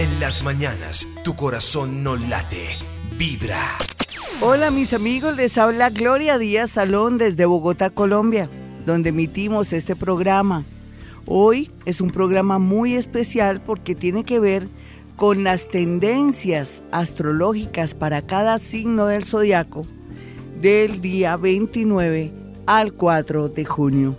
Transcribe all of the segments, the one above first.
En las mañanas, tu corazón no late, vibra. Hola mis amigos, les habla Gloria Díaz Salón desde Bogotá, Colombia, donde emitimos este programa. Hoy es un programa muy especial porque tiene que ver con las tendencias astrológicas para cada signo del zodiaco del día 29 al 4 de junio.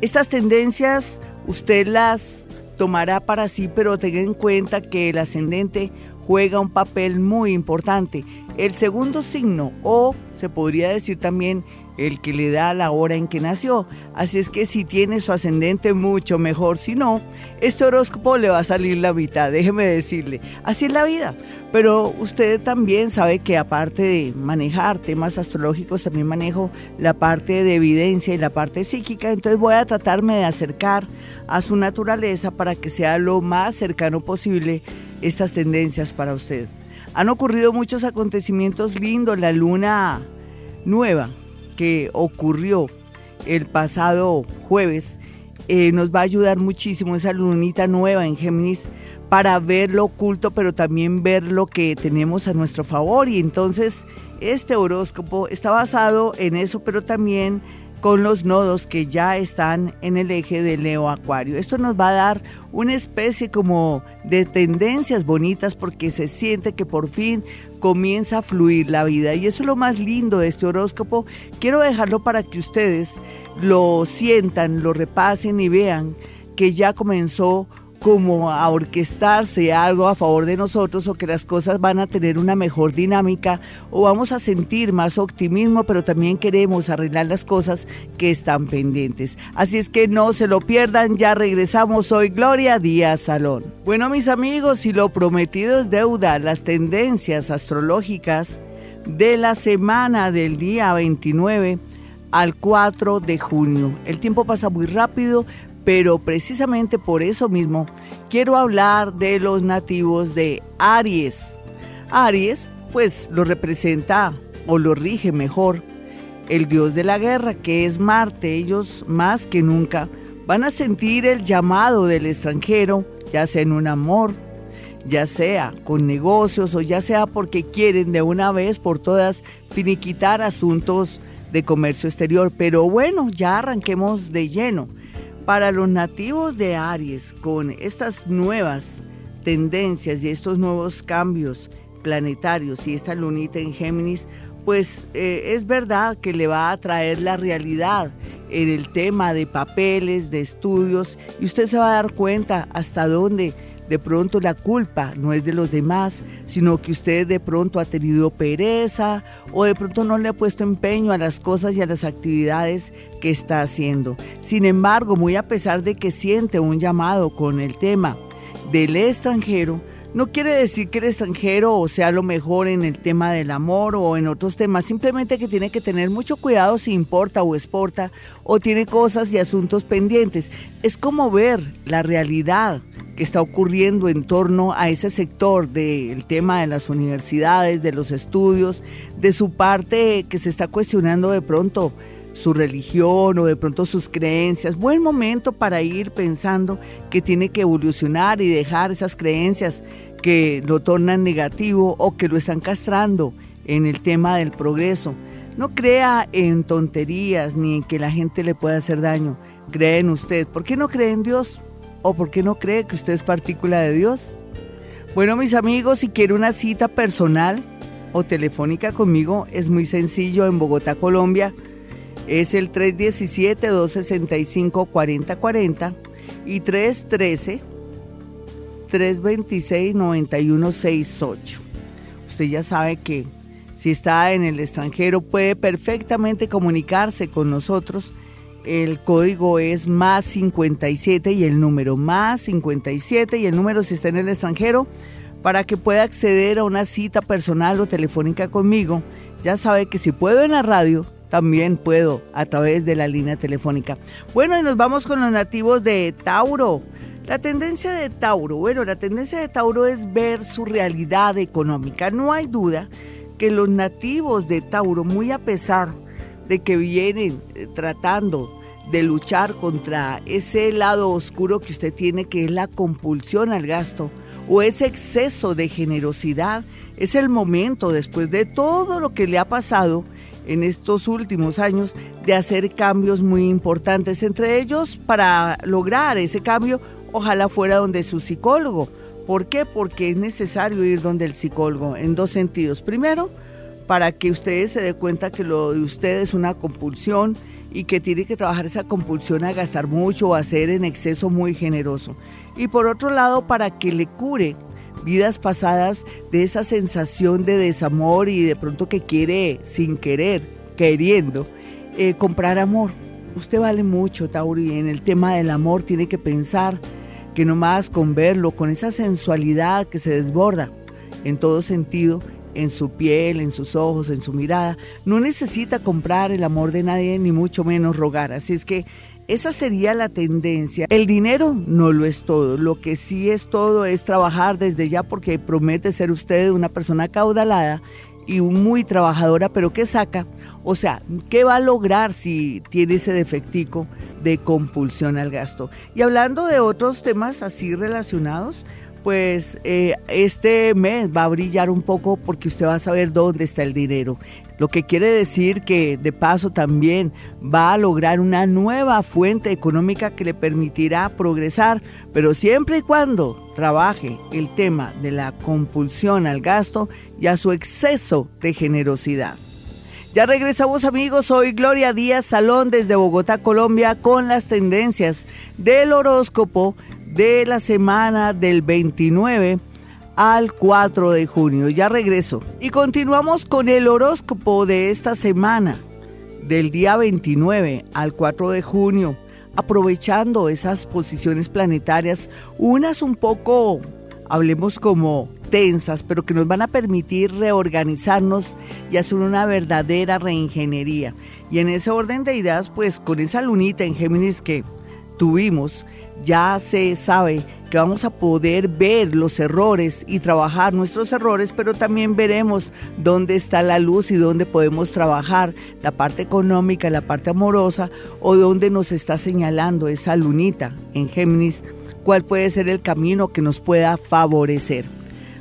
Estas tendencias usted las tomará para sí, pero tenga en cuenta que el ascendente juega un papel muy importante. El segundo signo, o se podría decir también el que le da la hora en que nació. Así es que si tiene su ascendente mucho mejor, si no, este horóscopo le va a salir la mitad, déjeme decirle. Así es la vida. Pero usted también sabe que aparte de manejar temas astrológicos, también manejo la parte de evidencia y la parte psíquica. Entonces voy a tratarme de acercar a su naturaleza para que sea lo más cercano posible estas tendencias para usted. Han ocurrido muchos acontecimientos lindos, la luna nueva que ocurrió el pasado jueves eh, nos va a ayudar muchísimo esa lunita nueva en Géminis para ver lo oculto, pero también ver lo que tenemos a nuestro favor. Y entonces este horóscopo está basado en eso, pero también con los nodos que ya están en el eje de Leo Acuario. Esto nos va a dar una especie como de tendencias bonitas porque se siente que por fin comienza a fluir la vida y eso es lo más lindo de este horóscopo. Quiero dejarlo para que ustedes lo sientan, lo repasen y vean que ya comenzó como a orquestarse algo a favor de nosotros o que las cosas van a tener una mejor dinámica o vamos a sentir más optimismo, pero también queremos arreglar las cosas que están pendientes. Así es que no se lo pierdan, ya regresamos hoy Gloria Díaz Salón. Bueno mis amigos, si lo prometido es deuda, las tendencias astrológicas de la semana del día 29 al 4 de junio. El tiempo pasa muy rápido, pero precisamente por eso mismo quiero hablar de los nativos de Aries. Aries, pues lo representa o lo rige mejor el dios de la guerra, que es Marte. Ellos más que nunca van a sentir el llamado del extranjero, ya sea en un amor, ya sea con negocios o ya sea porque quieren de una vez por todas finiquitar asuntos de comercio exterior. Pero bueno, ya arranquemos de lleno. Para los nativos de Aries, con estas nuevas tendencias y estos nuevos cambios planetarios y esta lunita en Géminis, pues eh, es verdad que le va a traer la realidad en el tema de papeles, de estudios, y usted se va a dar cuenta hasta dónde de pronto la culpa no es de los demás, sino que usted de pronto ha tenido pereza o de pronto no le ha puesto empeño a las cosas y a las actividades que está haciendo. Sin embargo, muy a pesar de que siente un llamado con el tema del extranjero, no quiere decir que el extranjero sea lo mejor en el tema del amor o en otros temas, simplemente que tiene que tener mucho cuidado si importa o exporta o tiene cosas y asuntos pendientes. Es como ver la realidad que está ocurriendo en torno a ese sector del tema de las universidades, de los estudios, de su parte que se está cuestionando de pronto su religión o de pronto sus creencias. Buen momento para ir pensando que tiene que evolucionar y dejar esas creencias que lo tornan negativo o que lo están castrando en el tema del progreso. No crea en tonterías ni en que la gente le pueda hacer daño. Cree en usted. ¿Por qué no cree en Dios? ¿O por qué no cree que usted es partícula de Dios? Bueno, mis amigos, si quiere una cita personal o telefónica conmigo, es muy sencillo en Bogotá, Colombia. Es el 317-265-4040 y 313-326-9168. Usted ya sabe que si está en el extranjero puede perfectamente comunicarse con nosotros el código es más 57 y el número más 57 y el número si está en el extranjero para que pueda acceder a una cita personal o telefónica conmigo. Ya sabe que si puedo en la radio, también puedo a través de la línea telefónica. Bueno, y nos vamos con los nativos de Tauro. La tendencia de Tauro, bueno, la tendencia de Tauro es ver su realidad económica. No hay duda que los nativos de Tauro, muy a pesar de que vienen eh, tratando de luchar contra ese lado oscuro que usted tiene, que es la compulsión al gasto o ese exceso de generosidad. Es el momento, después de todo lo que le ha pasado en estos últimos años, de hacer cambios muy importantes. Entre ellos, para lograr ese cambio, ojalá fuera donde su psicólogo. ¿Por qué? Porque es necesario ir donde el psicólogo en dos sentidos. Primero, para que ustedes se den cuenta que lo de usted es una compulsión y que tiene que trabajar esa compulsión a gastar mucho o a ser en exceso muy generoso. Y por otro lado, para que le cure vidas pasadas de esa sensación de desamor y de pronto que quiere sin querer, queriendo, eh, comprar amor. Usted vale mucho, Tauri, en el tema del amor tiene que pensar que nomás con verlo, con esa sensualidad que se desborda en todo sentido, en su piel, en sus ojos, en su mirada. No necesita comprar el amor de nadie, ni mucho menos rogar. Así es que esa sería la tendencia. El dinero no lo es todo. Lo que sí es todo es trabajar desde ya porque promete ser usted una persona caudalada y muy trabajadora, pero ¿qué saca? O sea, ¿qué va a lograr si tiene ese defectico de compulsión al gasto? Y hablando de otros temas así relacionados, pues eh, este mes va a brillar un poco porque usted va a saber dónde está el dinero. Lo que quiere decir que de paso también va a lograr una nueva fuente económica que le permitirá progresar, pero siempre y cuando trabaje el tema de la compulsión al gasto y a su exceso de generosidad. Ya regresamos amigos, soy Gloria Díaz Salón desde Bogotá, Colombia, con las tendencias del horóscopo de la semana del 29 al 4 de junio. Ya regreso. Y continuamos con el horóscopo de esta semana, del día 29 al 4 de junio, aprovechando esas posiciones planetarias, unas un poco, hablemos como tensas, pero que nos van a permitir reorganizarnos y hacer una verdadera reingeniería. Y en ese orden de ideas, pues con esa lunita en Géminis que tuvimos, ya se sabe que vamos a poder ver los errores y trabajar nuestros errores, pero también veremos dónde está la luz y dónde podemos trabajar la parte económica, la parte amorosa o dónde nos está señalando esa lunita en Géminis, cuál puede ser el camino que nos pueda favorecer.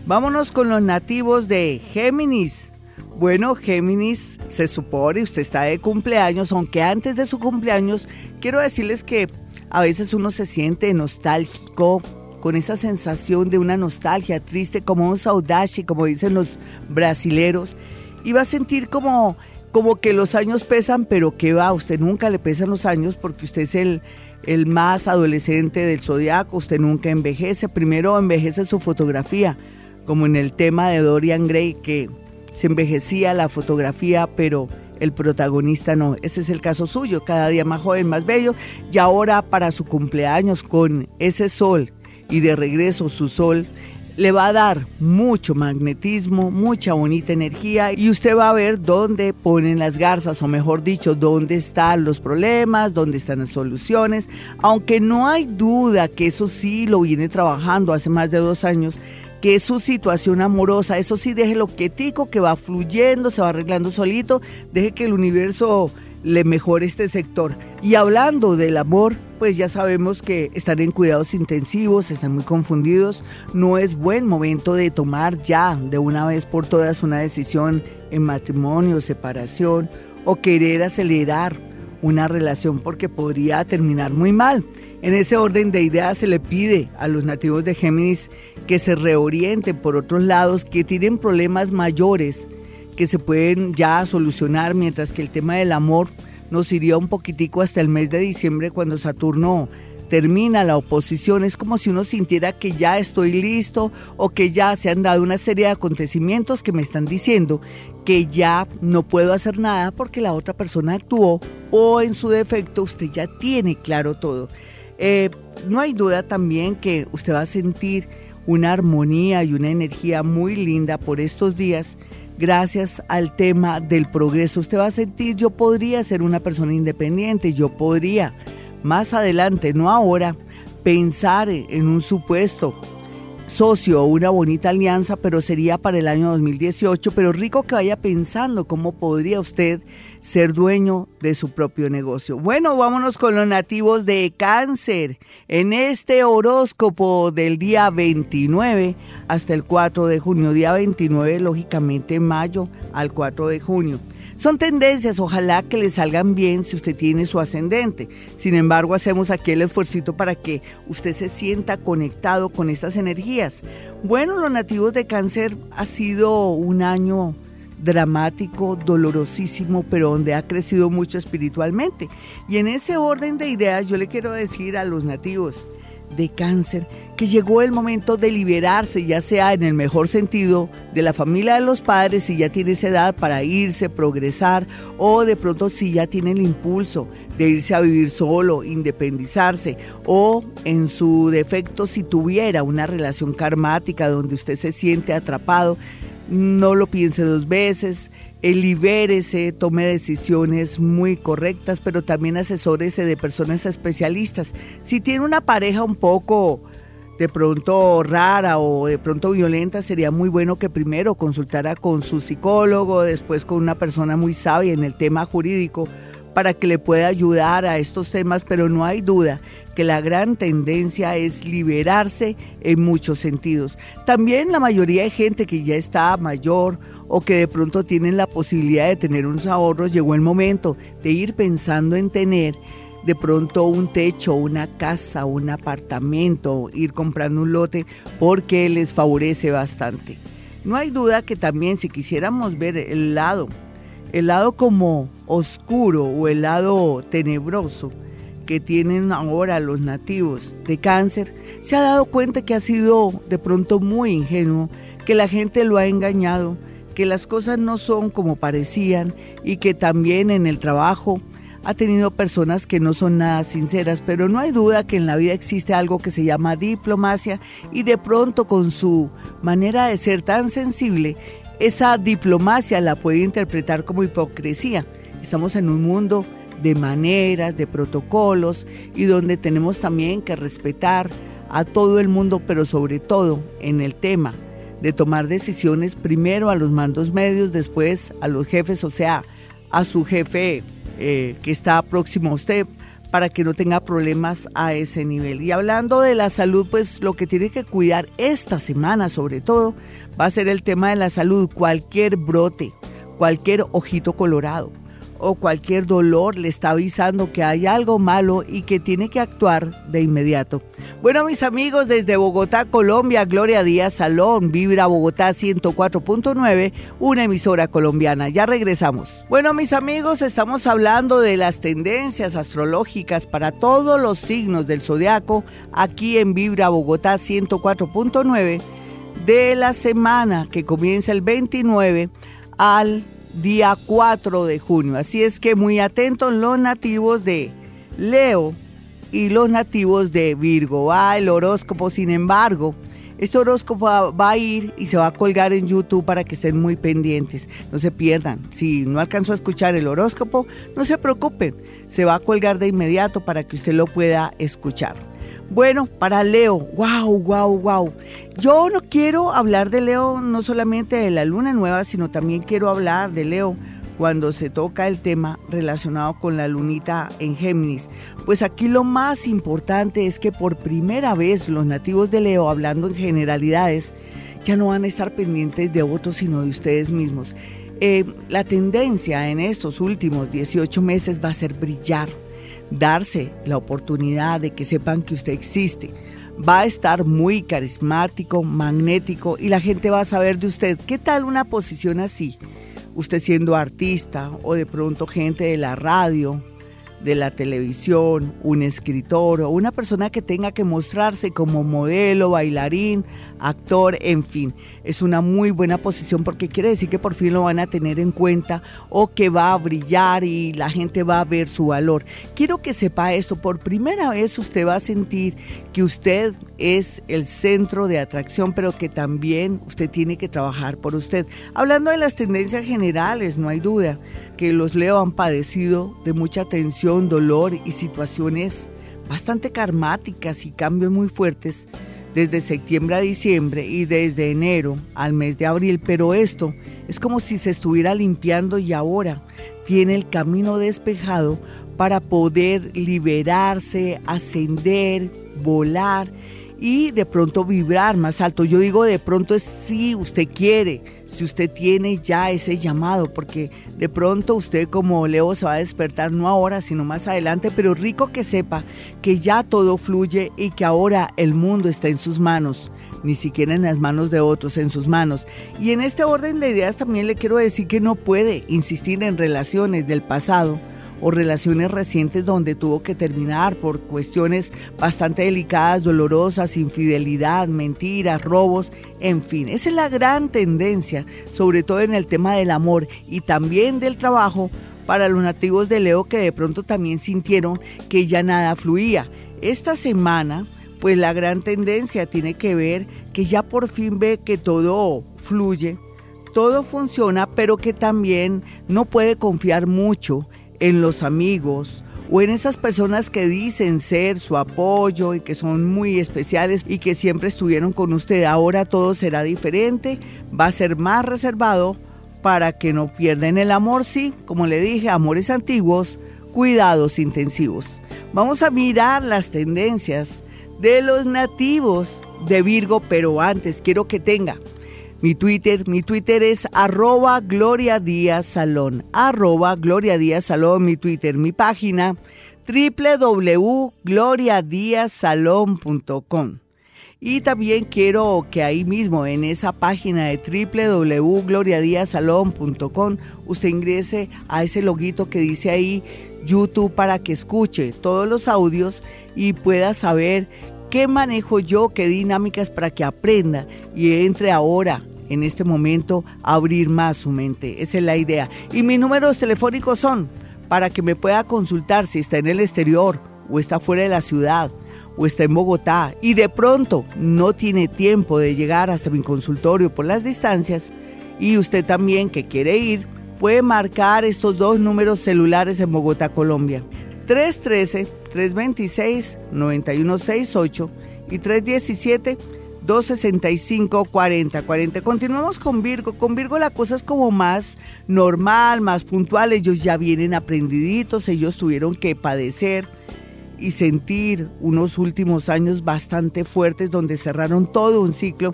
Vámonos con los nativos de Géminis. Bueno, Géminis, se supone, usted está de cumpleaños, aunque antes de su cumpleaños, quiero decirles que a veces uno se siente nostálgico, con esa sensación de una nostalgia triste, como un saudade, como dicen los brasileros, y va a sentir como, como que los años pesan, pero que va, usted nunca le pesan los años porque usted es el, el más adolescente del zodiaco, usted nunca envejece, primero envejece su fotografía, como en el tema de Dorian Gray, que se envejecía la fotografía, pero el protagonista no. Ese es el caso suyo, cada día más joven, más bello. Y ahora para su cumpleaños con ese sol y de regreso su sol, le va a dar mucho magnetismo, mucha bonita energía y usted va a ver dónde ponen las garzas, o mejor dicho, dónde están los problemas, dónde están las soluciones, aunque no hay duda que eso sí lo viene trabajando hace más de dos años que es su situación amorosa. Eso sí, deje lo quietico, que va fluyendo, se va arreglando solito, deje que el universo le mejore este sector. Y hablando del amor, pues ya sabemos que están en cuidados intensivos, están muy confundidos. No es buen momento de tomar ya de una vez por todas una decisión en matrimonio, separación o querer acelerar una relación porque podría terminar muy mal. En ese orden de ideas se le pide a los nativos de Géminis que se reorienten por otros lados, que tienen problemas mayores que se pueden ya solucionar, mientras que el tema del amor nos iría un poquitico hasta el mes de diciembre cuando Saturno termina la oposición. Es como si uno sintiera que ya estoy listo o que ya se han dado una serie de acontecimientos que me están diciendo que ya no puedo hacer nada porque la otra persona actuó o en su defecto usted ya tiene claro todo. Eh, no hay duda también que usted va a sentir una armonía y una energía muy linda por estos días gracias al tema del progreso. Usted va a sentir, yo podría ser una persona independiente, yo podría más adelante, no ahora, pensar en un supuesto socio una bonita alianza, pero sería para el año 2018, pero rico que vaya pensando cómo podría usted ser dueño de su propio negocio. Bueno, vámonos con los nativos de cáncer. En este horóscopo del día 29 hasta el 4 de junio, día 29 lógicamente mayo al 4 de junio. Son tendencias, ojalá que le salgan bien si usted tiene su ascendente. Sin embargo, hacemos aquí el esfuerzo para que usted se sienta conectado con estas energías. Bueno, los nativos de cáncer ha sido un año dramático, dolorosísimo, pero donde ha crecido mucho espiritualmente. Y en ese orden de ideas yo le quiero decir a los nativos de cáncer que llegó el momento de liberarse, ya sea en el mejor sentido de la familia de los padres, si ya tiene esa edad para irse, progresar, o de pronto si ya tiene el impulso de irse a vivir solo, independizarse, o en su defecto si tuviera una relación karmática donde usted se siente atrapado, no lo piense dos veces, libérese, tome decisiones muy correctas, pero también asesórese de personas especialistas. Si tiene una pareja un poco de pronto rara o de pronto violenta, sería muy bueno que primero consultara con su psicólogo, después con una persona muy sabia en el tema jurídico para que le pueda ayudar a estos temas, pero no hay duda que la gran tendencia es liberarse en muchos sentidos. También la mayoría de gente que ya está mayor o que de pronto tienen la posibilidad de tener unos ahorros, llegó el momento de ir pensando en tener de pronto un techo, una casa, un apartamento, ir comprando un lote porque les favorece bastante. No hay duda que también si quisiéramos ver el lado, el lado como oscuro o el lado tenebroso, que tienen ahora los nativos de cáncer, se ha dado cuenta que ha sido de pronto muy ingenuo, que la gente lo ha engañado, que las cosas no son como parecían y que también en el trabajo ha tenido personas que no son nada sinceras, pero no hay duda que en la vida existe algo que se llama diplomacia y de pronto con su manera de ser tan sensible, esa diplomacia la puede interpretar como hipocresía. Estamos en un mundo de maneras, de protocolos y donde tenemos también que respetar a todo el mundo, pero sobre todo en el tema de tomar decisiones primero a los mandos medios, después a los jefes, o sea, a su jefe eh, que está próximo a usted para que no tenga problemas a ese nivel. Y hablando de la salud, pues lo que tiene que cuidar esta semana sobre todo va a ser el tema de la salud, cualquier brote, cualquier ojito colorado o cualquier dolor le está avisando que hay algo malo y que tiene que actuar de inmediato. Bueno, mis amigos, desde Bogotá, Colombia, Gloria Díaz Salón, Vibra Bogotá 104.9, una emisora colombiana. Ya regresamos. Bueno, mis amigos, estamos hablando de las tendencias astrológicas para todos los signos del zodiaco aquí en Vibra Bogotá 104.9 de la semana que comienza el 29 al día 4 de junio. Así es que muy atentos los nativos de Leo y los nativos de Virgo. Va el horóscopo, sin embargo, este horóscopo va a ir y se va a colgar en YouTube para que estén muy pendientes. No se pierdan. Si no alcanzó a escuchar el horóscopo, no se preocupen. Se va a colgar de inmediato para que usted lo pueda escuchar. Bueno, para Leo, wow, wow, wow. Yo no quiero hablar de Leo no solamente de la luna nueva, sino también quiero hablar de Leo cuando se toca el tema relacionado con la lunita en Géminis. Pues aquí lo más importante es que por primera vez los nativos de Leo, hablando en generalidades, ya no van a estar pendientes de otros, sino de ustedes mismos. Eh, la tendencia en estos últimos 18 meses va a ser brillar darse la oportunidad de que sepan que usted existe. Va a estar muy carismático, magnético y la gente va a saber de usted. ¿Qué tal una posición así? Usted siendo artista o de pronto gente de la radio, de la televisión, un escritor o una persona que tenga que mostrarse como modelo, bailarín, actor, en fin. Es una muy buena posición porque quiere decir que por fin lo van a tener en cuenta o que va a brillar y la gente va a ver su valor. Quiero que sepa esto, por primera vez usted va a sentir que usted es el centro de atracción, pero que también usted tiene que trabajar por usted. Hablando de las tendencias generales, no hay duda que los Leo han padecido de mucha tensión, dolor y situaciones bastante karmáticas y cambios muy fuertes desde septiembre a diciembre y desde enero al mes de abril, pero esto es como si se estuviera limpiando y ahora tiene el camino despejado para poder liberarse, ascender, volar y de pronto vibrar más alto. Yo digo de pronto es si usted quiere, si usted tiene ya ese llamado, porque de pronto usted como Leo se va a despertar no ahora, sino más adelante, pero rico que sepa que ya todo fluye y que ahora el mundo está en sus manos ni siquiera en las manos de otros, en sus manos. Y en este orden de ideas también le quiero decir que no puede insistir en relaciones del pasado o relaciones recientes donde tuvo que terminar por cuestiones bastante delicadas, dolorosas, infidelidad, mentiras, robos, en fin. Esa es la gran tendencia, sobre todo en el tema del amor y también del trabajo para los nativos de Leo que de pronto también sintieron que ya nada fluía. Esta semana, pues la gran tendencia tiene que ver que ya por fin ve que todo fluye, todo funciona, pero que también no puede confiar mucho en los amigos o en esas personas que dicen ser su apoyo y que son muy especiales y que siempre estuvieron con usted. Ahora todo será diferente, va a ser más reservado para que no pierdan el amor, sí, como le dije, amores antiguos, cuidados intensivos. Vamos a mirar las tendencias de los nativos de Virgo, pero antes quiero que tenga mi Twitter, mi Twitter es arroba Gloria Díaz Salón, arroba Gloria Díaz Salón, mi Twitter, mi página www.gloriadiazsalón.com. Y también quiero que ahí mismo, en esa página de www.gloriadiazsalón.com, usted ingrese a ese loguito que dice ahí YouTube para que escuche todos los audios y pueda saber qué manejo yo, qué dinámicas para que aprenda y entre ahora en este momento abrir más su mente. Esa es la idea. Y mis números telefónicos son para que me pueda consultar si está en el exterior o está fuera de la ciudad o está en Bogotá y de pronto no tiene tiempo de llegar hasta mi consultorio por las distancias y usted también que quiere ir puede marcar estos dos números celulares en Bogotá, Colombia. 313-326-9168 y 317 265 40 40. Continuamos con Virgo. Con Virgo la cosa es como más normal, más puntual. Ellos ya vienen aprendiditos, ellos tuvieron que padecer y sentir unos últimos años bastante fuertes donde cerraron todo un ciclo.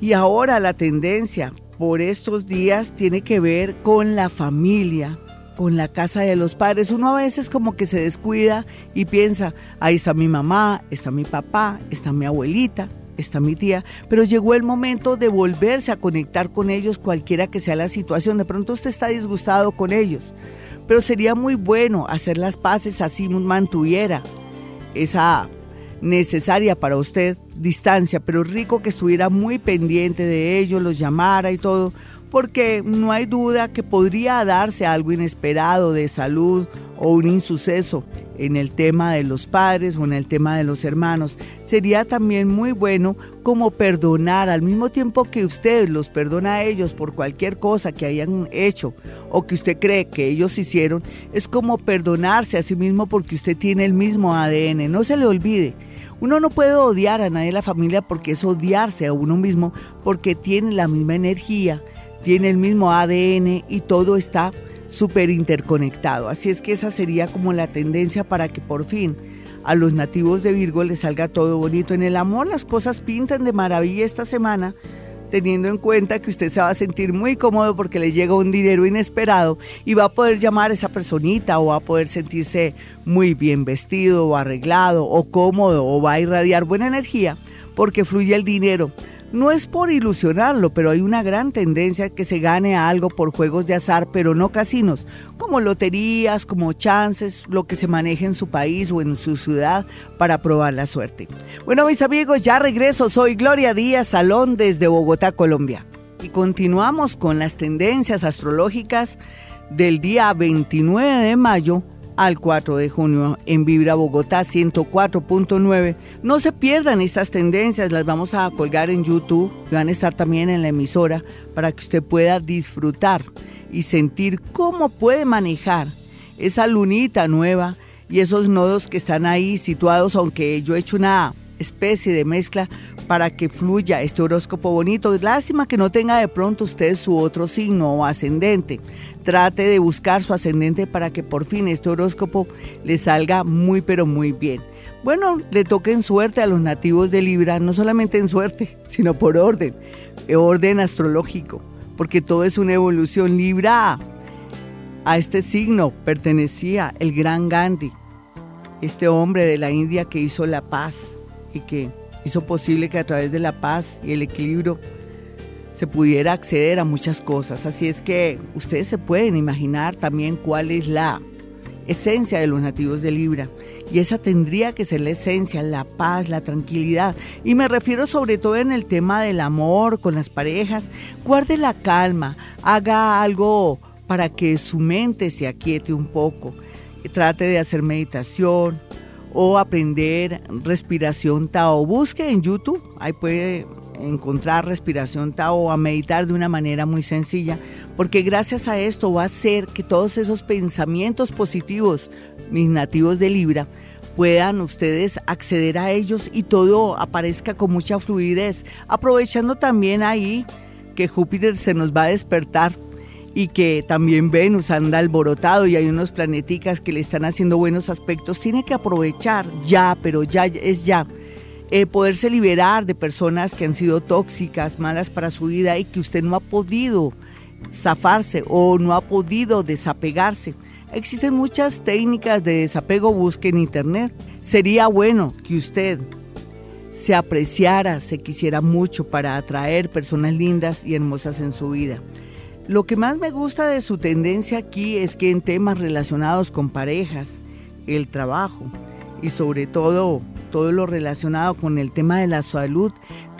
Y ahora la tendencia por estos días tiene que ver con la familia, con la casa de los padres. Uno a veces como que se descuida y piensa, ahí está mi mamá, está mi papá, está mi abuelita, está mi tía, pero llegó el momento de volverse a conectar con ellos cualquiera que sea la situación. De pronto usted está disgustado con ellos, pero sería muy bueno hacer las paces así mantuviera esa necesaria para usted distancia, pero rico que estuviera muy pendiente de ellos, los llamara y todo, porque no hay duda que podría darse algo inesperado de salud o un insuceso en el tema de los padres o en el tema de los hermanos. Sería también muy bueno como perdonar al mismo tiempo que usted los perdona a ellos por cualquier cosa que hayan hecho o que usted cree que ellos hicieron, es como perdonarse a sí mismo porque usted tiene el mismo ADN. No se le olvide. Uno no puede odiar a nadie de la familia porque es odiarse a uno mismo porque tiene la misma energía tiene el mismo ADN y todo está súper interconectado. Así es que esa sería como la tendencia para que por fin a los nativos de Virgo les salga todo bonito. En el amor las cosas pintan de maravilla esta semana, teniendo en cuenta que usted se va a sentir muy cómodo porque le llega un dinero inesperado y va a poder llamar a esa personita o va a poder sentirse muy bien vestido o arreglado o cómodo o va a irradiar buena energía porque fluye el dinero no es por ilusionarlo, pero hay una gran tendencia que se gane algo por juegos de azar, pero no casinos, como loterías, como chances, lo que se maneje en su país o en su ciudad para probar la suerte. Bueno, mis amigos, ya regreso. Soy Gloria Díaz Salón desde Bogotá, Colombia. Y continuamos con las tendencias astrológicas del día 29 de mayo al 4 de junio en Vibra Bogotá 104.9. No se pierdan estas tendencias, las vamos a colgar en YouTube, van a estar también en la emisora para que usted pueda disfrutar y sentir cómo puede manejar esa lunita nueva y esos nodos que están ahí situados, aunque yo he hecho una especie de mezcla para que fluya este horóscopo bonito. Lástima que no tenga de pronto usted su otro signo o ascendente. Trate de buscar su ascendente para que por fin este horóscopo le salga muy pero muy bien. Bueno, le toquen suerte a los nativos de Libra, no solamente en suerte, sino por orden, orden astrológico, porque todo es una evolución. Libra a este signo pertenecía el gran Gandhi, este hombre de la India que hizo la paz y que hizo posible que a través de la paz y el equilibrio se pudiera acceder a muchas cosas. Así es que ustedes se pueden imaginar también cuál es la esencia de los nativos de Libra. Y esa tendría que ser la esencia, la paz, la tranquilidad. Y me refiero sobre todo en el tema del amor con las parejas. Guarde la calma, haga algo para que su mente se aquiete un poco. Trate de hacer meditación, o aprender respiración Tao. Busque en YouTube, ahí puede encontrar respiración Tao a meditar de una manera muy sencilla, porque gracias a esto va a hacer que todos esos pensamientos positivos, mis nativos de Libra, puedan ustedes acceder a ellos y todo aparezca con mucha fluidez, aprovechando también ahí que Júpiter se nos va a despertar y que también Venus anda alborotado y hay unos planeticas que le están haciendo buenos aspectos, tiene que aprovechar ya, pero ya es ya. Eh, poderse liberar de personas que han sido tóxicas, malas para su vida y que usted no ha podido zafarse o no ha podido desapegarse. Existen muchas técnicas de desapego, busque en internet. Sería bueno que usted se apreciara, se quisiera mucho para atraer personas lindas y hermosas en su vida. Lo que más me gusta de su tendencia aquí es que en temas relacionados con parejas, el trabajo y sobre todo todo lo relacionado con el tema de la salud,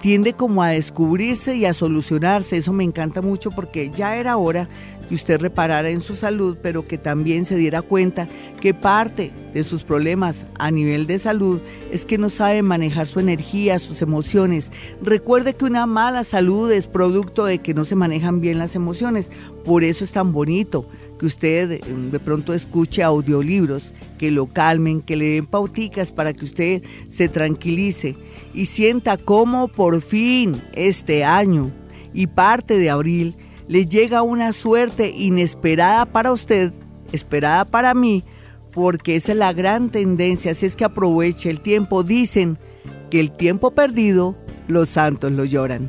tiende como a descubrirse y a solucionarse. Eso me encanta mucho porque ya era hora que usted reparara en su salud, pero que también se diera cuenta que parte de sus problemas a nivel de salud es que no sabe manejar su energía, sus emociones. Recuerde que una mala salud es producto de que no se manejan bien las emociones. Por eso es tan bonito que usted eh, de pronto escuche audiolibros que lo calmen, que le den pauticas para que usted se tranquilice y sienta cómo por fin este año y parte de abril le llega una suerte inesperada para usted, esperada para mí, porque esa es la gran tendencia, así es que aproveche el tiempo. Dicen que el tiempo perdido, los santos lo lloran.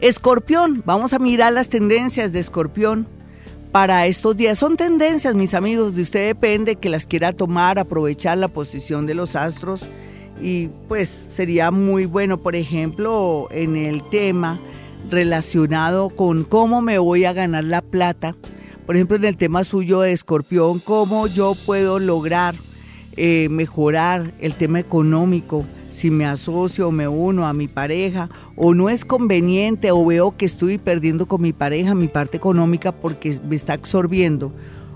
Escorpión, vamos a mirar las tendencias de Escorpión para estos días. Son tendencias, mis amigos, de usted depende que las quiera tomar, aprovechar la posición de los astros y pues sería muy bueno, por ejemplo, en el tema relacionado con cómo me voy a ganar la plata. Por ejemplo, en el tema suyo de escorpión, cómo yo puedo lograr eh, mejorar el tema económico, si me asocio o me uno a mi pareja, o no es conveniente, o veo que estoy perdiendo con mi pareja mi parte económica porque me está absorbiendo,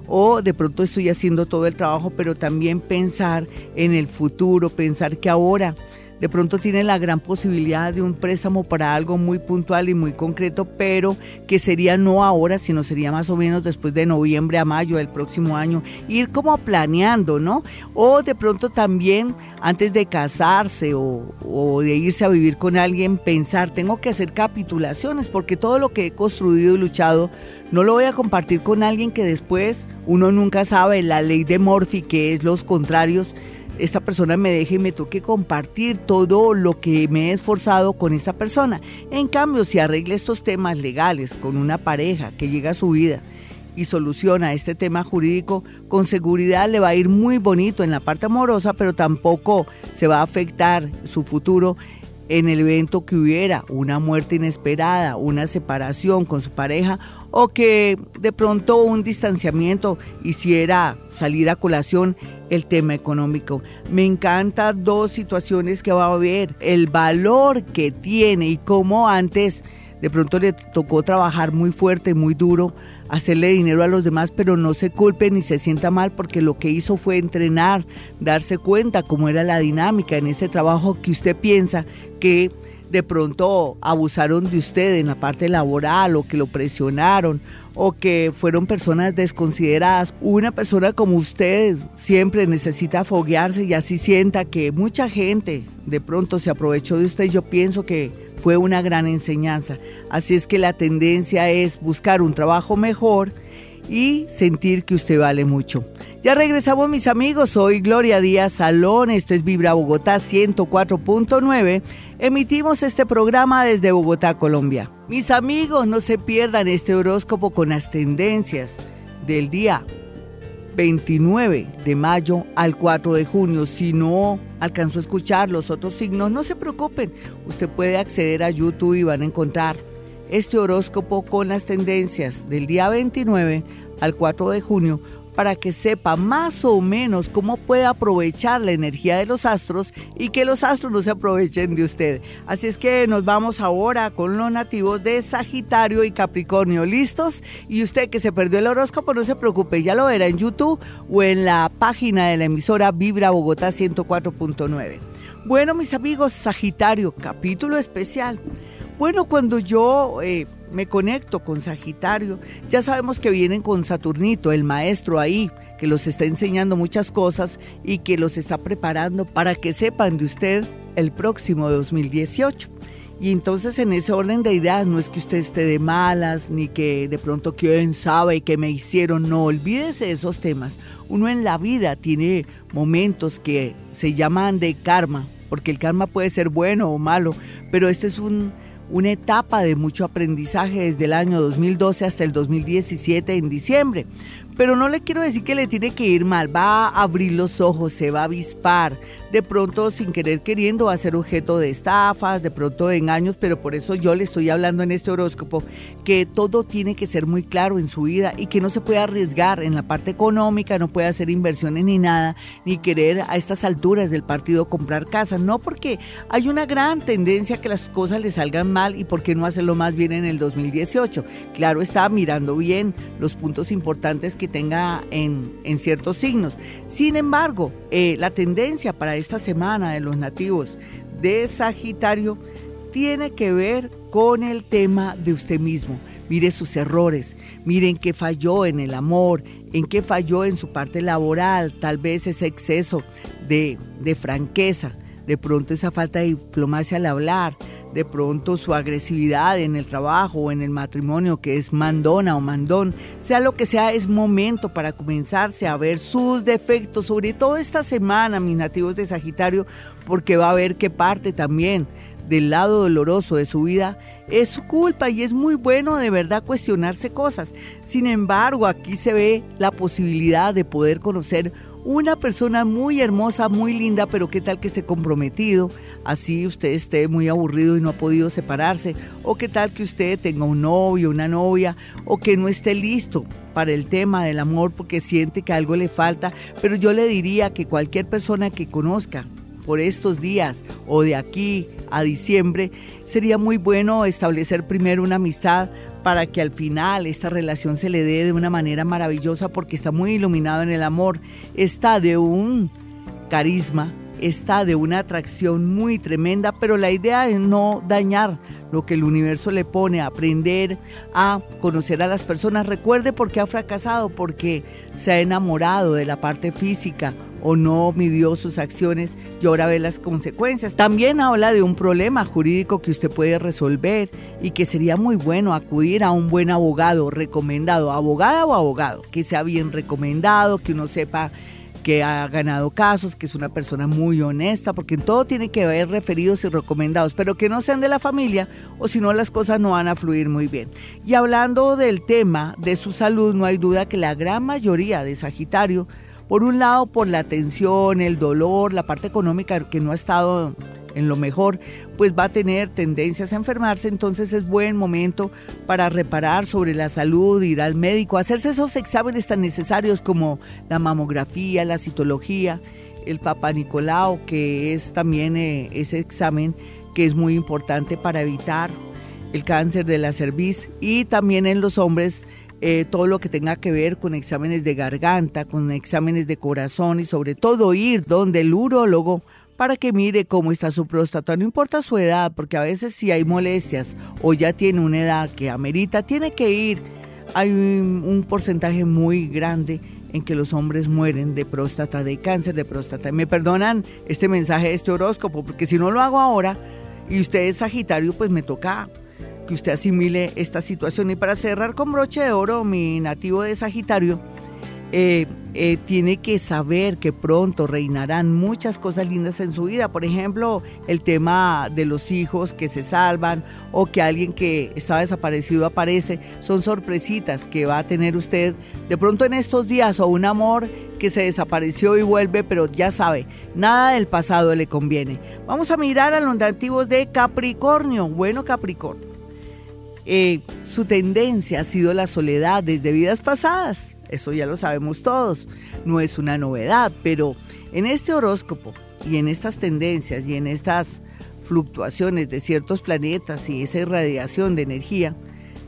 o de pronto estoy haciendo todo el trabajo, pero también pensar en el futuro, pensar que ahora de pronto tiene la gran posibilidad de un préstamo para algo muy puntual y muy concreto, pero que sería no ahora, sino sería más o menos después de noviembre a mayo del próximo año, ir como planeando, ¿no? O de pronto también antes de casarse o, o de irse a vivir con alguien, pensar, tengo que hacer capitulaciones, porque todo lo que he construido y luchado no lo voy a compartir con alguien que después uno nunca sabe la ley de Morphy, que es los contrarios esta persona me deje y me toque compartir todo lo que me he esforzado con esta persona. En cambio, si arregla estos temas legales con una pareja que llega a su vida y soluciona este tema jurídico, con seguridad le va a ir muy bonito en la parte amorosa, pero tampoco se va a afectar su futuro en el evento que hubiera una muerte inesperada, una separación con su pareja o que de pronto un distanciamiento hiciera salir a colación el tema económico. Me encantan dos situaciones que va a haber, el valor que tiene y cómo antes de pronto le tocó trabajar muy fuerte, muy duro hacerle dinero a los demás, pero no se culpe ni se sienta mal porque lo que hizo fue entrenar, darse cuenta cómo era la dinámica en ese trabajo que usted piensa que de pronto abusaron de usted en la parte laboral o que lo presionaron o que fueron personas desconsideradas. Una persona como usted siempre necesita foguearse y así sienta que mucha gente de pronto se aprovechó de usted. Yo pienso que fue una gran enseñanza. Así es que la tendencia es buscar un trabajo mejor y sentir que usted vale mucho. Ya regresamos mis amigos, soy Gloria Díaz Salón, esto es Vibra Bogotá 104.9. Emitimos este programa desde Bogotá, Colombia. Mis amigos, no se pierdan este horóscopo con las tendencias del día 29 de mayo al 4 de junio. Si no alcanzó a escuchar los otros signos, no se preocupen. Usted puede acceder a YouTube y van a encontrar este horóscopo con las tendencias del día 29 al 4 de junio para que sepa más o menos cómo puede aprovechar la energía de los astros y que los astros no se aprovechen de usted. Así es que nos vamos ahora con los nativos de Sagitario y Capricornio. ¿Listos? Y usted que se perdió el horóscopo, no se preocupe, ya lo verá en YouTube o en la página de la emisora Vibra Bogotá 104.9. Bueno, mis amigos, Sagitario, capítulo especial. Bueno, cuando yo eh, me conecto con Sagitario, ya sabemos que vienen con Saturnito, el maestro ahí, que los está enseñando muchas cosas y que los está preparando para que sepan de usted el próximo 2018. Y entonces en ese orden de ideas no es que usted esté de malas, ni que de pronto quién sabe qué me hicieron, no, olvídese de esos temas. Uno en la vida tiene momentos que se llaman de karma, porque el karma puede ser bueno o malo, pero este es un una etapa de mucho aprendizaje desde el año 2012 hasta el 2017 en diciembre. Pero no le quiero decir que le tiene que ir mal, va a abrir los ojos, se va a avispar, de pronto sin querer queriendo va a ser objeto de estafas, de pronto de engaños, pero por eso yo le estoy hablando en este horóscopo que todo tiene que ser muy claro en su vida y que no se puede arriesgar en la parte económica, no puede hacer inversiones ni nada, ni querer a estas alturas del partido comprar casa, no porque hay una gran tendencia a que las cosas le salgan mal y por qué no hacerlo más bien en el 2018. Claro, está mirando bien los puntos importantes que tenga en, ciertos signos. Sin embargo, eh, la tendencia para esta semana de los nativos de Sagitario tiene que ver con el tema de usted mismo. Mire sus errores, miren qué falló en el amor, en qué falló en su parte laboral, tal vez ese exceso de, de franqueza, de pronto esa falta de diplomacia al hablar, de pronto su agresividad en el trabajo o en el matrimonio, que es mandona o mandón, sea lo que sea, es momento para comenzarse a ver sus defectos, sobre todo esta semana, mis nativos de Sagitario, porque va a ver qué parte también del lado doloroso de su vida es su culpa y es muy bueno de verdad cuestionarse cosas. Sin embargo, aquí se ve la posibilidad de poder conocer una persona muy hermosa, muy linda, pero qué tal que esté comprometido, así usted esté muy aburrido y no ha podido separarse, o qué tal que usted tenga un novio, una novia, o que no esté listo para el tema del amor porque siente que algo le falta, pero yo le diría que cualquier persona que conozca por estos días o de aquí a diciembre, sería muy bueno establecer primero una amistad para que al final esta relación se le dé de una manera maravillosa porque está muy iluminado en el amor, está de un carisma, está de una atracción muy tremenda, pero la idea es no dañar lo que el universo le pone, aprender a conocer a las personas. Recuerde por qué ha fracasado, porque se ha enamorado de la parte física o no midió sus acciones y ahora ve las consecuencias. También habla de un problema jurídico que usted puede resolver y que sería muy bueno acudir a un buen abogado recomendado, abogada o abogado, que sea bien recomendado, que uno sepa que ha ganado casos, que es una persona muy honesta, porque en todo tiene que haber referidos y recomendados, pero que no sean de la familia o si no las cosas no van a fluir muy bien. Y hablando del tema de su salud, no hay duda que la gran mayoría de Sagitario por un lado, por la tensión, el dolor, la parte económica que no ha estado en lo mejor, pues va a tener tendencias a enfermarse, entonces es buen momento para reparar sobre la salud, ir al médico, hacerse esos exámenes tan necesarios como la mamografía, la citología, el Papa Nicolau, que es también eh, ese examen que es muy importante para evitar el cáncer de la cerviz y también en los hombres eh, todo lo que tenga que ver con exámenes de garganta, con exámenes de corazón y sobre todo ir donde el urólogo para que mire cómo está su próstata. No importa su edad, porque a veces si hay molestias o ya tiene una edad que amerita, tiene que ir. Hay un, porcentaje muy grande en que los hombres mueren de próstata, de cáncer de próstata. Me perdonan este mensaje, este horóscopo, porque si no lo hago ahora y usted es Sagitario, pues me toca que usted asimile esta situación. Y para cerrar con broche de oro, mi nativo de Sagitario, eh, eh, tiene que saber que pronto reinarán muchas cosas lindas en su vida. Por ejemplo, el tema de los hijos que se salvan o que alguien que estaba desaparecido aparece. Son sorpresitas que va a tener usted de pronto en estos días o un amor que se desapareció y vuelve, pero ya sabe, nada del pasado le conviene. Vamos a mirar a los nativos de Capricornio. Bueno, Capricornio. Eh, su tendencia ha sido la soledad desde vidas pasadas. Eso ya lo sabemos todos, no es una novedad, pero en este horóscopo y en estas tendencias y en estas fluctuaciones de ciertos planetas y esa irradiación de energía,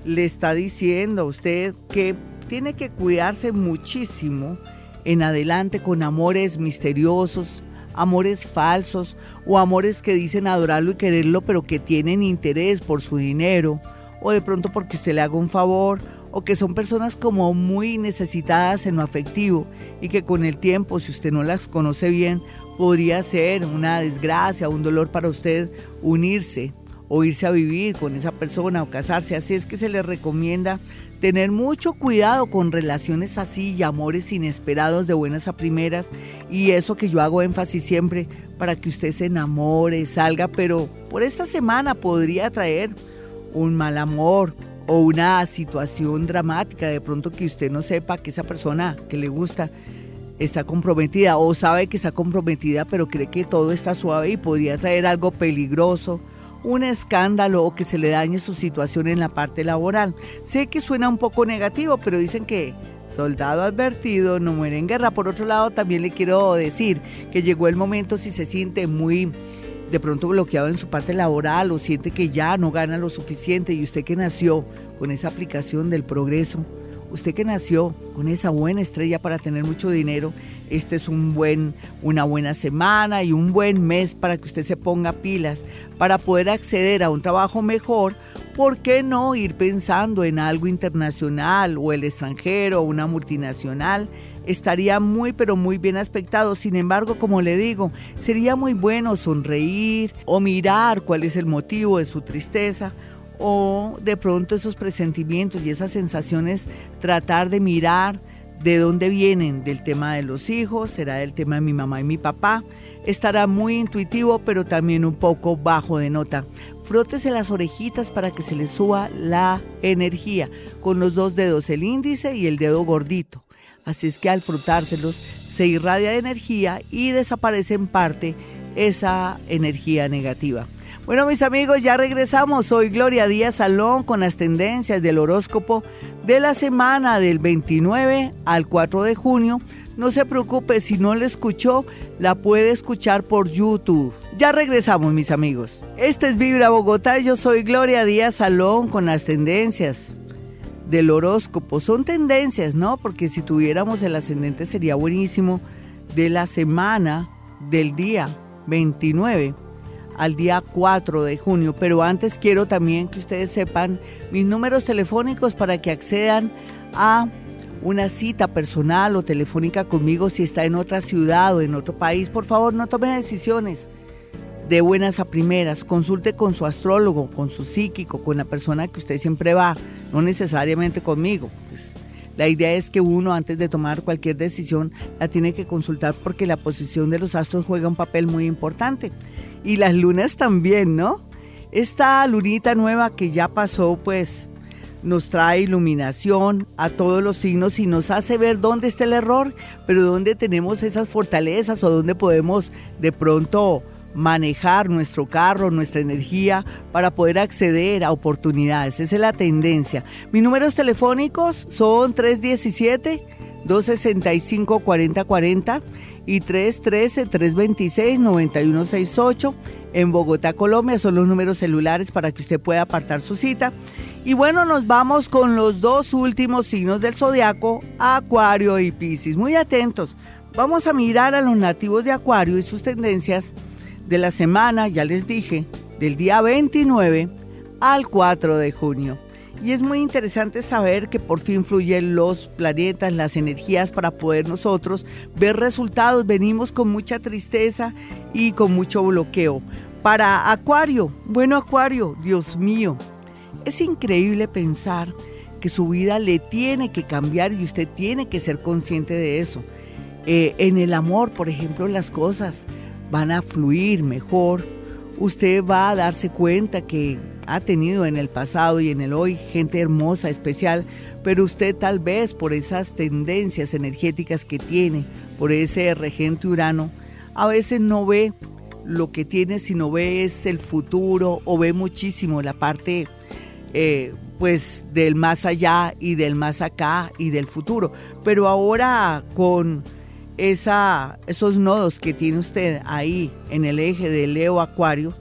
le está diciendo a usted que tiene que cuidarse muchísimo en adelante con amores misteriosos, amores falsos o amores que dicen adorarlo y quererlo pero que tienen interés por su dinero o de pronto porque usted le haga un favor o que son personas como muy necesitadas en lo afectivo y que con el tiempo, si usted no las conoce bien, podría ser una desgracia, un dolor para usted unirse o irse a vivir con esa persona o casarse. Así es que se le recomienda tener mucho cuidado con relaciones así y amores inesperados de buenas a primeras. Y eso que yo hago énfasis siempre para que usted se enamore, salga, pero por esta semana podría traer un mal amor o una situación dramática, de pronto que usted no sepa que esa persona que le gusta está comprometida o sabe que está comprometida pero cree que todo está suave y podría traer algo peligroso, un escándalo o que se le dañe su situación en la parte laboral. Sé que suena un poco negativo, pero dicen que soldado advertido no muere en guerra. Por otro lado, también le quiero decir que llegó el momento si se siente muy de pronto bloqueado en su parte laboral o siente que ya no gana lo suficiente y usted que nació con esa aplicación del progreso, usted que nació con esa buena estrella para tener mucho dinero, este es un buen, una buena semana y un buen mes para que usted se ponga pilas para poder acceder a un trabajo mejor. ¿Por qué no ir pensando en algo internacional o el extranjero o una multinacional? Estaría muy pero muy bien aspectado. Sin embargo, como le digo, sería muy bueno sonreír o mirar cuál es el motivo de su tristeza o de pronto esos presentimientos y esas sensaciones, tratar de mirar de dónde vienen, del tema de los hijos, será del tema de mi mamá y mi papá. Estará muy intuitivo, pero también un poco bajo de nota. Frótese las orejitas para que se le suba la energía con los dos dedos, el índice y el dedo gordito. Así es que al frutárselos se irradia energía y desaparece en parte esa energía negativa. Bueno, mis amigos, ya regresamos. Soy Gloria Díaz Salón con las tendencias del horóscopo de la semana del 29 al 4 de junio. No se preocupe, si no la escuchó, la puede escuchar por YouTube. Ya regresamos, mis amigos. Este es Vibra Bogotá. Yo soy Gloria Díaz Salón con las tendencias del horóscopo. Son tendencias, ¿no? Porque si tuviéramos el ascendente sería buenísimo de la semana del día 29 al día 4 de junio. Pero antes quiero también que ustedes sepan mis números telefónicos para que accedan a una cita personal o telefónica conmigo si está en otra ciudad o en otro país. Por favor, no tome decisiones de buenas a primeras. Consulte con su astrólogo, con su psíquico, con la persona que usted siempre va, no necesariamente conmigo. Pues, la idea es que uno antes de tomar cualquier decisión la tiene que consultar porque la posición de los astros juega un papel muy importante. Y las lunas también, ¿no? Esta lunita nueva que ya pasó, pues nos trae iluminación a todos los signos y nos hace ver dónde está el error, pero dónde tenemos esas fortalezas o dónde podemos de pronto manejar nuestro carro, nuestra energía para poder acceder a oportunidades. Esa es la tendencia. Mis números telefónicos son 317-265-4040 y 313-326-9168. En Bogotá, Colombia, son los números celulares para que usted pueda apartar su cita. Y bueno, nos vamos con los dos últimos signos del zodiaco, Acuario y Piscis. Muy atentos. Vamos a mirar a los nativos de Acuario y sus tendencias de la semana, ya les dije, del día 29 al 4 de junio. Y es muy interesante saber que por fin fluyen los planetas, las energías para poder nosotros ver resultados. Venimos con mucha tristeza y con mucho bloqueo. Para Acuario, bueno Acuario, Dios mío, es increíble pensar que su vida le tiene que cambiar y usted tiene que ser consciente de eso. Eh, en el amor, por ejemplo, las cosas van a fluir mejor. Usted va a darse cuenta que ha tenido en el pasado y en el hoy gente hermosa, especial, pero usted tal vez por esas tendencias energéticas que tiene, por ese regente Urano, a veces no ve lo que tiene, sino ve es el futuro o ve muchísimo la parte eh, pues del más allá y del más acá y del futuro. Pero ahora con esa, esos nodos que tiene usted ahí en el eje de Leo Acuario,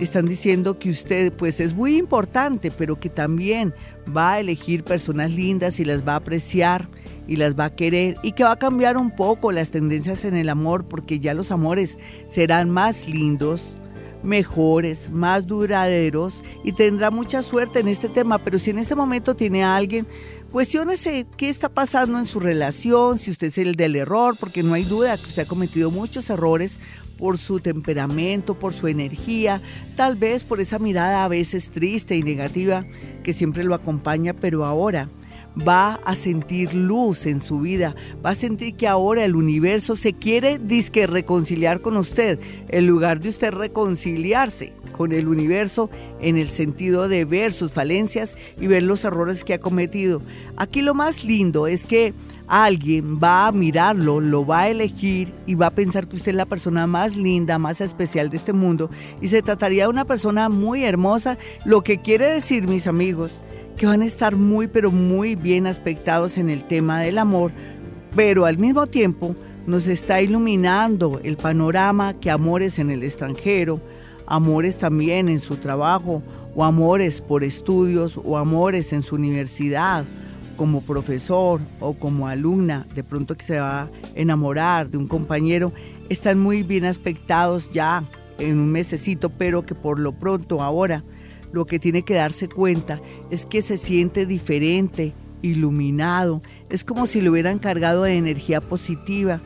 están diciendo que usted pues es muy importante, pero que también va a elegir personas lindas y las va a apreciar y las va a querer y que va a cambiar un poco las tendencias en el amor porque ya los amores serán más lindos, mejores, más duraderos y tendrá mucha suerte en este tema, pero si en este momento tiene alguien Cuestiónese qué está pasando en su relación, si usted es el del error, porque no hay duda que usted ha cometido muchos errores por su temperamento, por su energía, tal vez por esa mirada a veces triste y negativa que siempre lo acompaña, pero ahora va a sentir luz en su vida, va a sentir que ahora el universo se quiere disque reconciliar con usted, en lugar de usted reconciliarse con el universo en el sentido de ver sus falencias y ver los errores que ha cometido. Aquí lo más lindo es que alguien va a mirarlo, lo va a elegir y va a pensar que usted es la persona más linda, más especial de este mundo y se trataría de una persona muy hermosa, lo que quiere decir, mis amigos, que van a estar muy, pero muy bien aspectados en el tema del amor, pero al mismo tiempo nos está iluminando el panorama que amores en el extranjero, amores también en su trabajo, o amores por estudios, o amores en su universidad, como profesor o como alumna, de pronto que se va a enamorar de un compañero, están muy bien aspectados ya en un mesecito, pero que por lo pronto ahora lo que tiene que darse cuenta es que se siente diferente, iluminado, es como si lo hubieran cargado de energía positiva,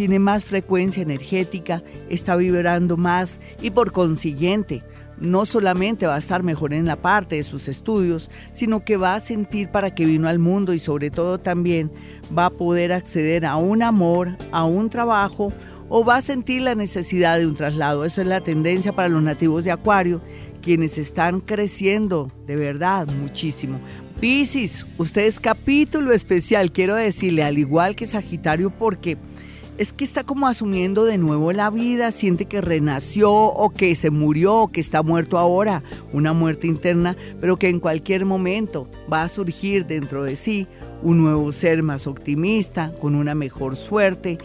tiene más frecuencia energética, está vibrando más y por consiguiente no solamente va a estar mejor en la parte de sus estudios, sino que va a sentir para qué vino al mundo y sobre todo también va a poder acceder a un amor, a un trabajo o va a sentir la necesidad de un traslado. Eso es la tendencia para los nativos de Acuario quienes están creciendo de verdad muchísimo. Piscis, usted es capítulo especial, quiero decirle, al igual que Sagitario, porque es que está como asumiendo de nuevo la vida, siente que renació o que se murió o que está muerto ahora, una muerte interna, pero que en cualquier momento va a surgir dentro de sí un nuevo ser más optimista, con una mejor suerte,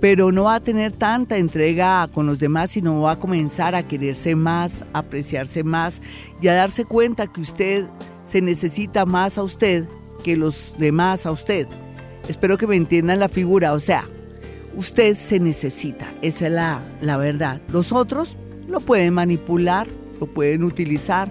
pero no va a tener tanta entrega con los demás, sino va a comenzar a quererse más, a apreciarse más y a darse cuenta que usted se necesita más a usted que los demás a usted. Espero que me entiendan la figura, o sea, usted se necesita, esa es la, la verdad. Los otros lo pueden manipular, lo pueden utilizar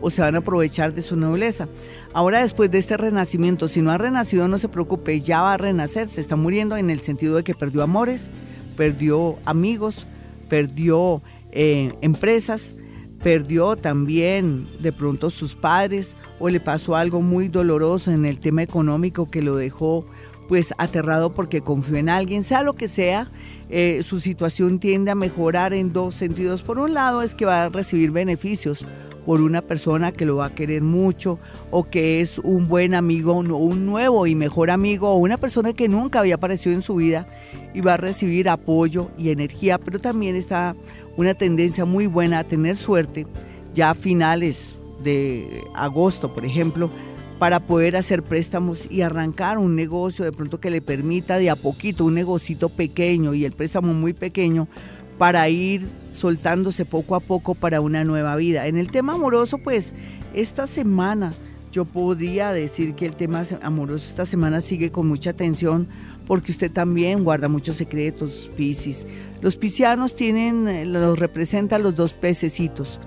o se van a aprovechar de su nobleza. Ahora después de este renacimiento, si no ha renacido, no se preocupe, ya va a renacer, se está muriendo en el sentido de que perdió amores, perdió amigos, perdió eh, empresas, perdió también de pronto sus padres o le pasó algo muy doloroso en el tema económico que lo dejó pues aterrado porque confió en alguien, sea lo que sea, eh, su situación tiende a mejorar en dos sentidos. Por un lado es que va a recibir beneficios por una persona que lo va a querer mucho o que es un buen amigo, un nuevo y mejor amigo o una persona que nunca había aparecido en su vida y va a recibir apoyo y energía, pero también está una tendencia muy buena a tener suerte ya a finales de agosto, por ejemplo, para poder hacer préstamos y arrancar un negocio de pronto que le permita de a poquito, un negocito pequeño y el préstamo muy pequeño para ir soltándose poco a poco para una nueva vida. En el tema amoroso, pues esta semana yo podría decir que el tema amoroso esta semana sigue con mucha tensión porque usted también guarda muchos secretos, Piscis. Los piscianos tienen, los representan los dos pececitos.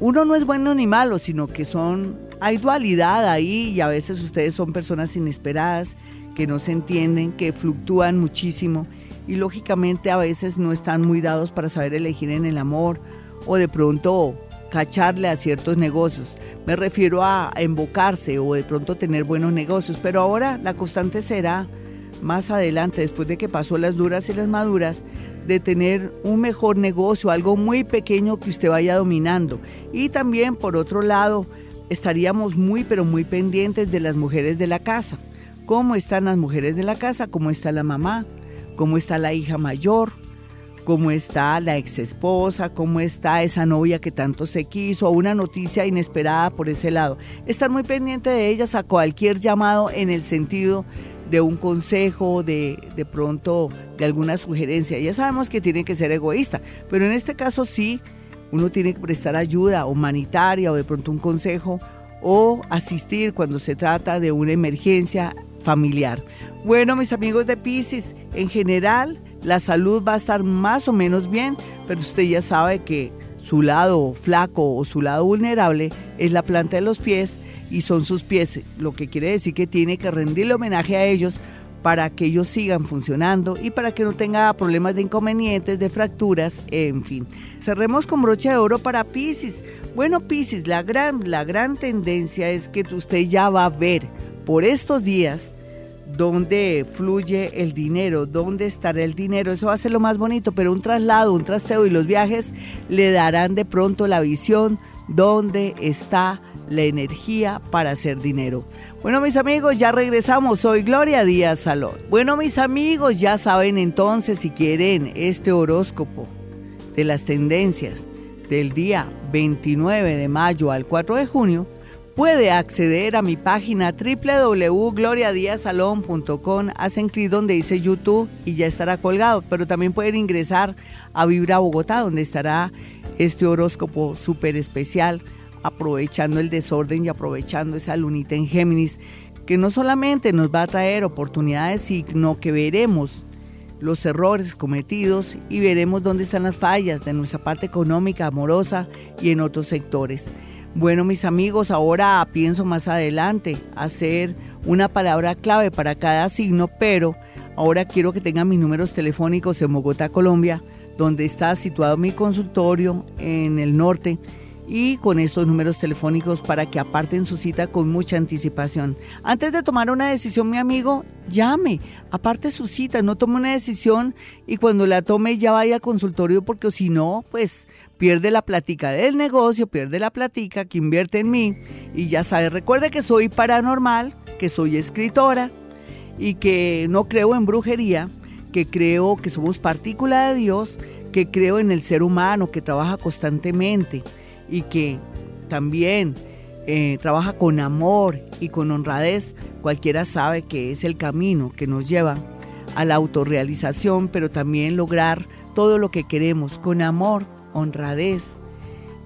Uno no es bueno ni malo, sino que son, hay dualidad ahí y a veces ustedes son personas inesperadas, que no se entienden, que fluctúan muchísimo y lógicamente a veces no están muy dados para saber elegir en el amor o de pronto cacharle a ciertos negocios. Me refiero a, invocarse o de pronto tener buenos negocios, pero ahora la constante será más adelante, después de que pasó las duras y las maduras, de tener un mejor negocio, algo muy pequeño que usted vaya dominando. Y también, por otro lado, estaríamos muy, pero muy pendientes de las mujeres de la casa. ¿Cómo están las mujeres de la casa? ¿Cómo está la mamá? ¿Cómo está la hija mayor? cómo está la ex esposa, cómo está esa novia que tanto se quiso, una noticia inesperada por ese lado. Estar muy pendiente de ellas a cualquier llamado en el sentido de un consejo, de, de pronto de alguna sugerencia. Ya sabemos que tiene que ser egoísta, pero en este caso sí, uno tiene que prestar ayuda humanitaria o de pronto un consejo o asistir cuando se trata de una emergencia familiar. Bueno, mis amigos de Pisces, en general, la salud va a estar más o menos bien, pero usted ya sabe que su lado flaco o su lado vulnerable es la planta de los pies y son sus pies, lo que quiere decir que tiene que rendirle homenaje a ellos para que ellos sigan funcionando y para que no tenga problemas de inconvenientes, de fracturas, en fin. Cerremos con broche de oro para Pisces. Bueno, Pisces, la gran, la gran tendencia es que usted ya va a ver por estos días dónde fluye el dinero, dónde estará el dinero. Eso va a ser lo más bonito, pero un traslado, un trasteo y los viajes le darán de pronto la visión dónde está la energía para hacer dinero. Bueno, mis amigos, ya regresamos. Soy Gloria Díaz Salón. Bueno, mis amigos, ya saben entonces si quieren este horóscopo de las tendencias del día 29 de mayo al 4 de junio puede acceder a mi página www.gloriadiazalón.com, hacen clic donde dice YouTube y ya estará colgado, pero también pueden ingresar a Vibra Bogotá, donde estará este horóscopo súper especial, aprovechando el desorden y aprovechando esa lunita en Géminis, que no solamente nos va a traer oportunidades, sino que veremos los errores cometidos y veremos dónde están las fallas de nuestra parte económica, amorosa y en otros sectores. Bueno, mis amigos, ahora pienso más adelante hacer una palabra clave para cada signo, pero ahora quiero que tengan mis números telefónicos en Bogotá, Colombia, donde está situado mi consultorio en el norte y con estos números telefónicos para que aparten su cita con mucha anticipación. Antes de tomar una decisión, mi amigo, llame, aparte su cita, no tome una decisión y cuando la tome ya vaya al consultorio porque si no, pues pierde la plática del negocio, pierde la plática que invierte en mí y ya sabe, recuerde que soy paranormal, que soy escritora y que no creo en brujería, que creo que somos partícula de Dios, que creo en el ser humano que trabaja constantemente y que también eh, trabaja con amor y con honradez, cualquiera sabe que es el camino que nos lleva a la autorrealización, pero también lograr todo lo que queremos con amor, honradez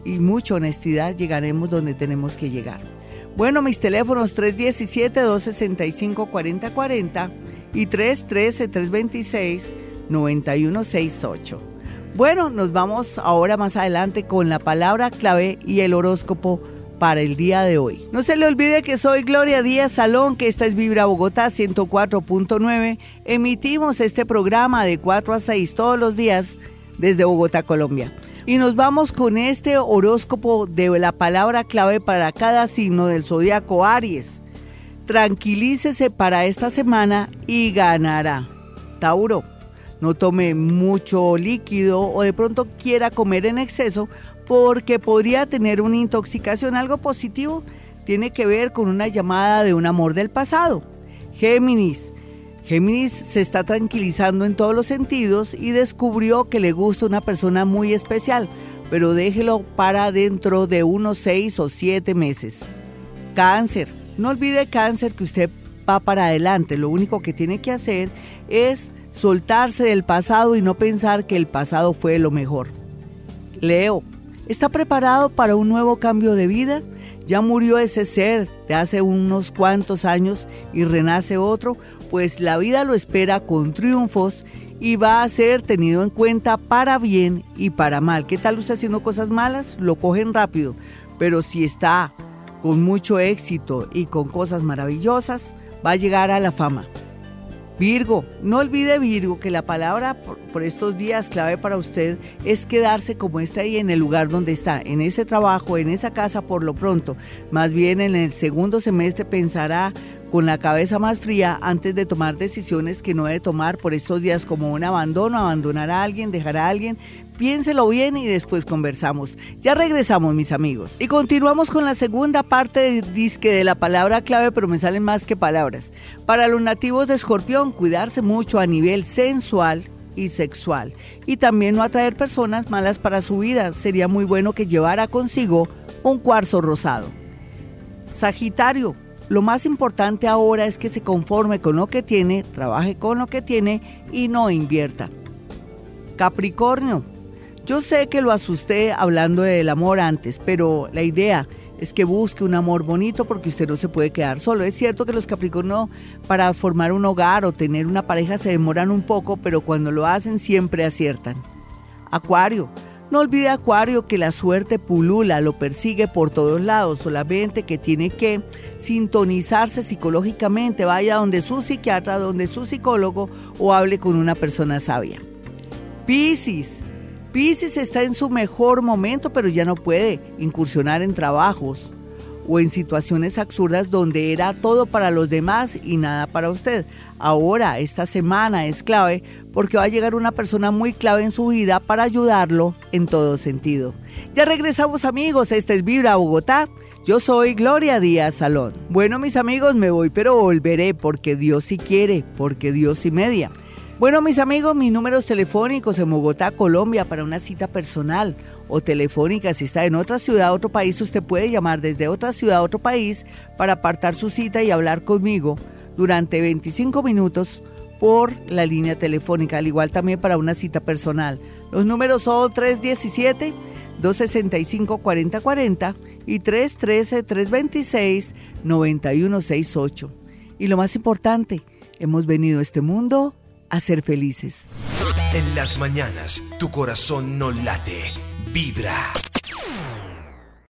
y mucha honestidad llegaremos donde tenemos que llegar. Bueno, mis teléfonos 317-265-4040 y 313-326-9168. Bueno, nos vamos ahora más adelante con la palabra clave y el horóscopo para el día de hoy. No se le olvide que soy Gloria Díaz Salón, que esta es Vibra Bogotá 104.9. Emitimos este programa de 4 a 6 todos los días desde Bogotá, Colombia. Y nos vamos con este horóscopo de la palabra clave para cada signo del zodiaco Aries. Tranquilícese para esta semana y ganará. Tauro, no tome mucho líquido o de pronto quiera comer en exceso porque podría tener una intoxicación. Algo positivo tiene que ver con una llamada de un amor del pasado. Géminis, Géminis se está tranquilizando en todos los sentidos y descubrió que le gusta una persona muy especial, pero déjelo para dentro de unos seis o siete meses. Cáncer, no olvide cáncer que usted va para adelante, lo único que tiene que hacer es soltarse del pasado y no pensar que el pasado fue lo mejor. Leo, ¿está preparado para un nuevo cambio de vida? ya murió ese ser de hace unos cuantos años y renace otro, pues la vida lo espera con triunfos y va a ser tenido en cuenta para bien y para mal. ¿Qué tal usted haciendo cosas malas? Lo cogen rápido, pero si está con mucho éxito y con cosas maravillosas, va a llegar a la fama. Virgo, no olvide Virgo que la palabra por, estos días clave para usted es quedarse como está ahí en el lugar donde está, en ese trabajo, en esa casa por lo pronto. Más bien en el segundo semestre pensará con la cabeza más fría antes de tomar decisiones que no debe tomar por estos días como un abandono, abandonar a alguien, dejar a alguien. Piénselo bien y después conversamos. Ya regresamos, mis amigos. Y continuamos con la segunda parte de disque de la palabra clave, pero me salen más que palabras. Para los nativos de Escorpión, cuidarse mucho a nivel sensual y sexual. Y también no atraer personas malas para su vida. Sería muy bueno que llevara consigo un cuarzo rosado. Sagitario, lo más importante ahora es que se conforme con lo que tiene, trabaje con lo que tiene y no invierta. Capricornio, yo sé que lo asusté hablando del amor antes, pero la idea es que busque un amor bonito porque usted no se puede quedar solo. Es cierto que los Capricornio para formar un hogar o tener una pareja se demoran un poco, pero cuando lo hacen siempre aciertan. Acuario, no olvide Acuario que la suerte pulula, lo persigue por todos lados, solamente que tiene que sintonizarse psicológicamente, vaya donde su psiquiatra, donde su psicólogo o hable con una persona sabia. Piscis. Piscis está en su mejor momento, pero ya no puede incursionar en trabajos o en situaciones absurdas donde era todo para los demás y nada para usted. Ahora, esta semana es clave porque va a llegar una persona muy clave en su vida para ayudarlo en todo sentido. Ya regresamos amigos, esta es Vibra Bogotá. Yo soy Gloria Díaz Salón. Bueno mis amigos, me voy pero volveré porque Dios sí quiere, porque Dios sí media. Bueno mis amigos, mis números telefónicos en Bogotá, Colombia para una cita personal o telefónica si está en otra ciudad, otro país, usted puede llamar desde otra ciudad, otro país para apartar su cita y hablar conmigo durante 25 minutos por la línea telefónica, al igual también para una cita personal. Los números son 317-265-4040 y 313-326-9168. Y lo más importante, hemos venido a este mundo a ser felices. En las mañanas, tu corazón no late, Vibra.